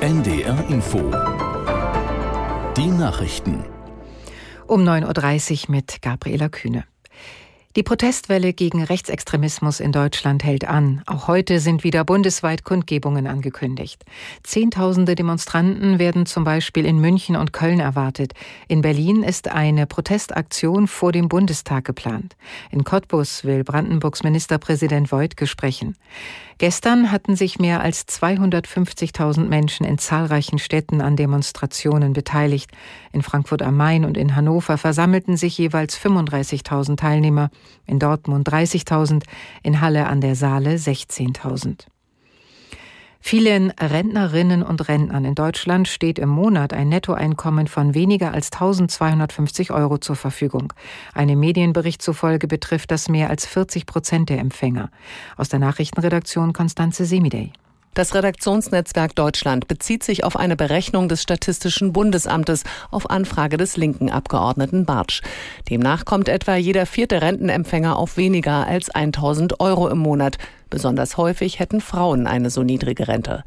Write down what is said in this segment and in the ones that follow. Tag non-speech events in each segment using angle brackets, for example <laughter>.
NDR Info. Die Nachrichten. Um 9.30 Uhr mit Gabriela Kühne. Die Protestwelle gegen Rechtsextremismus in Deutschland hält an. Auch heute sind wieder bundesweit Kundgebungen angekündigt. Zehntausende Demonstranten werden zum Beispiel in München und Köln erwartet. In Berlin ist eine Protestaktion vor dem Bundestag geplant. In Cottbus will Brandenburgs Ministerpräsident Voigt sprechen. Gestern hatten sich mehr als 250.000 Menschen in zahlreichen Städten an Demonstrationen beteiligt. In Frankfurt am Main und in Hannover versammelten sich jeweils 35.000 Teilnehmer, in Dortmund 30.000, in Halle an der Saale 16.000. Vielen Rentnerinnen und Rentnern in Deutschland steht im Monat ein Nettoeinkommen von weniger als 1250 Euro zur Verfügung. Einem Medienbericht zufolge betrifft das mehr als 40 Prozent der Empfänger. Aus der Nachrichtenredaktion Konstanze Semidey. Das Redaktionsnetzwerk Deutschland bezieht sich auf eine Berechnung des Statistischen Bundesamtes auf Anfrage des linken Abgeordneten Bartsch. Demnach kommt etwa jeder vierte Rentenempfänger auf weniger als 1000 Euro im Monat. Besonders häufig hätten Frauen eine so niedrige Rente.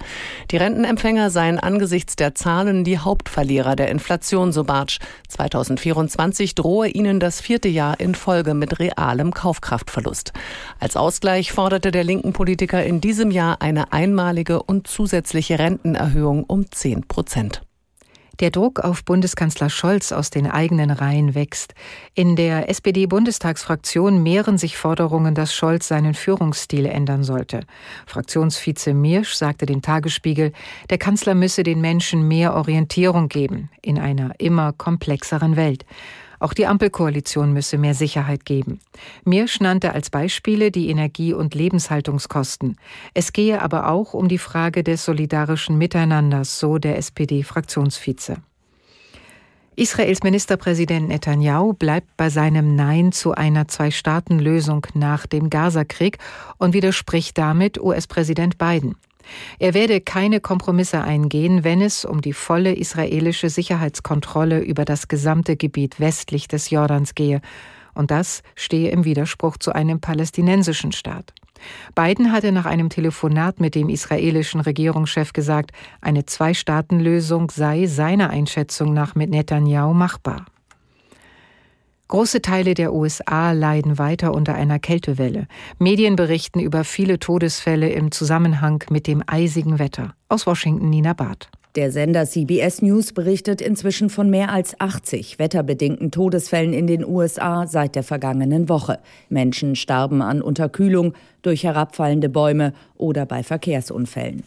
Die Rentenempfänger seien angesichts der Zahlen die Hauptverlierer der Inflation, so Bartsch. 2024 drohe ihnen das vierte Jahr in Folge mit realem Kaufkraftverlust. Als Ausgleich forderte der linken Politiker in diesem Jahr eine einmalige und zusätzliche Rentenerhöhung um 10 Prozent. Der Druck auf Bundeskanzler Scholz aus den eigenen Reihen wächst. In der SPD-Bundestagsfraktion mehren sich Forderungen, dass Scholz seinen Führungsstil ändern sollte. Fraktionsvize Mirsch sagte dem Tagesspiegel, der Kanzler müsse den Menschen mehr Orientierung geben in einer immer komplexeren Welt. Auch die Ampelkoalition müsse mehr Sicherheit geben. Mirsch nannte als Beispiele die Energie- und Lebenshaltungskosten. Es gehe aber auch um die Frage des solidarischen Miteinanders, so der SPD-Fraktionsvize. Israels Ministerpräsident Netanyahu bleibt bei seinem Nein zu einer Zwei-Staaten-Lösung nach dem Gazakrieg und widerspricht damit US-Präsident Biden. Er werde keine Kompromisse eingehen, wenn es um die volle israelische Sicherheitskontrolle über das gesamte Gebiet westlich des Jordans gehe, und das stehe im Widerspruch zu einem palästinensischen Staat. Biden hatte nach einem Telefonat mit dem israelischen Regierungschef gesagt, eine Zwei-Staaten-Lösung sei seiner Einschätzung nach mit Netanyahu machbar. Große Teile der USA leiden weiter unter einer Kältewelle. Medien berichten über viele Todesfälle im Zusammenhang mit dem eisigen Wetter. Aus Washington Nina Barth. Der Sender CBS News berichtet inzwischen von mehr als 80 wetterbedingten Todesfällen in den USA seit der vergangenen Woche. Menschen starben an Unterkühlung, durch herabfallende Bäume oder bei Verkehrsunfällen.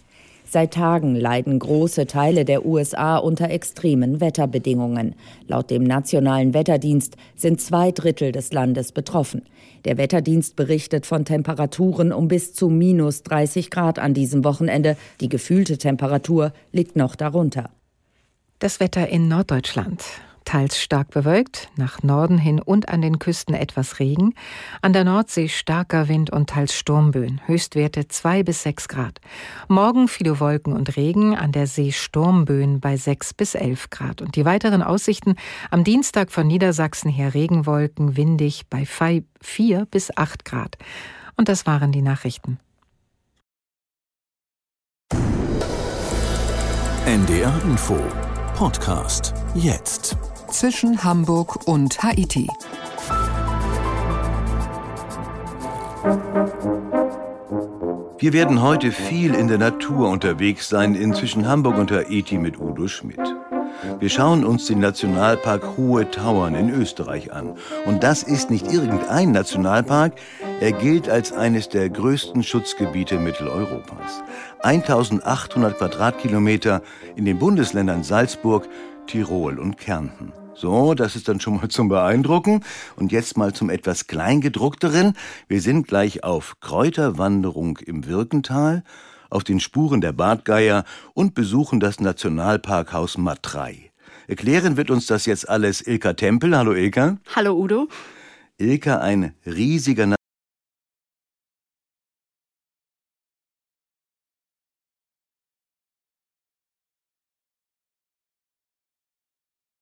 Seit Tagen leiden große Teile der USA unter extremen Wetterbedingungen. Laut dem Nationalen Wetterdienst sind zwei Drittel des Landes betroffen. Der Wetterdienst berichtet von Temperaturen um bis zu minus 30 Grad an diesem Wochenende. Die gefühlte Temperatur liegt noch darunter. Das Wetter in Norddeutschland teils stark bewölkt, nach Norden hin und an den Küsten etwas Regen, an der Nordsee starker Wind und teils Sturmböen, Höchstwerte 2 bis 6 Grad. Morgen viele Wolken und Regen, an der See Sturmböen bei 6 bis 11 Grad. Und die weiteren Aussichten am Dienstag von Niedersachsen her Regenwolken, windig bei 4 bis 8 Grad. Und das waren die Nachrichten. NDR Info Podcast jetzt zwischen Hamburg und Haiti. Wir werden heute viel in der Natur unterwegs sein, inzwischen Hamburg und Haiti mit Udo Schmidt. Wir schauen uns den Nationalpark Hohe Tauern in Österreich an. Und das ist nicht irgendein Nationalpark, er gilt als eines der größten Schutzgebiete Mitteleuropas. 1800 Quadratkilometer in den Bundesländern Salzburg, Tirol und Kärnten. So, das ist dann schon mal <laughs> zum Beeindrucken. Und jetzt mal zum etwas Kleingedruckteren. Wir sind gleich auf Kräuterwanderung im Wirkental, auf den Spuren der Bartgeier und besuchen das Nationalparkhaus Matrei. Erklären wird uns das jetzt alles Ilka Tempel. Hallo Ilka. Hallo Udo. Ilka, ein riesiger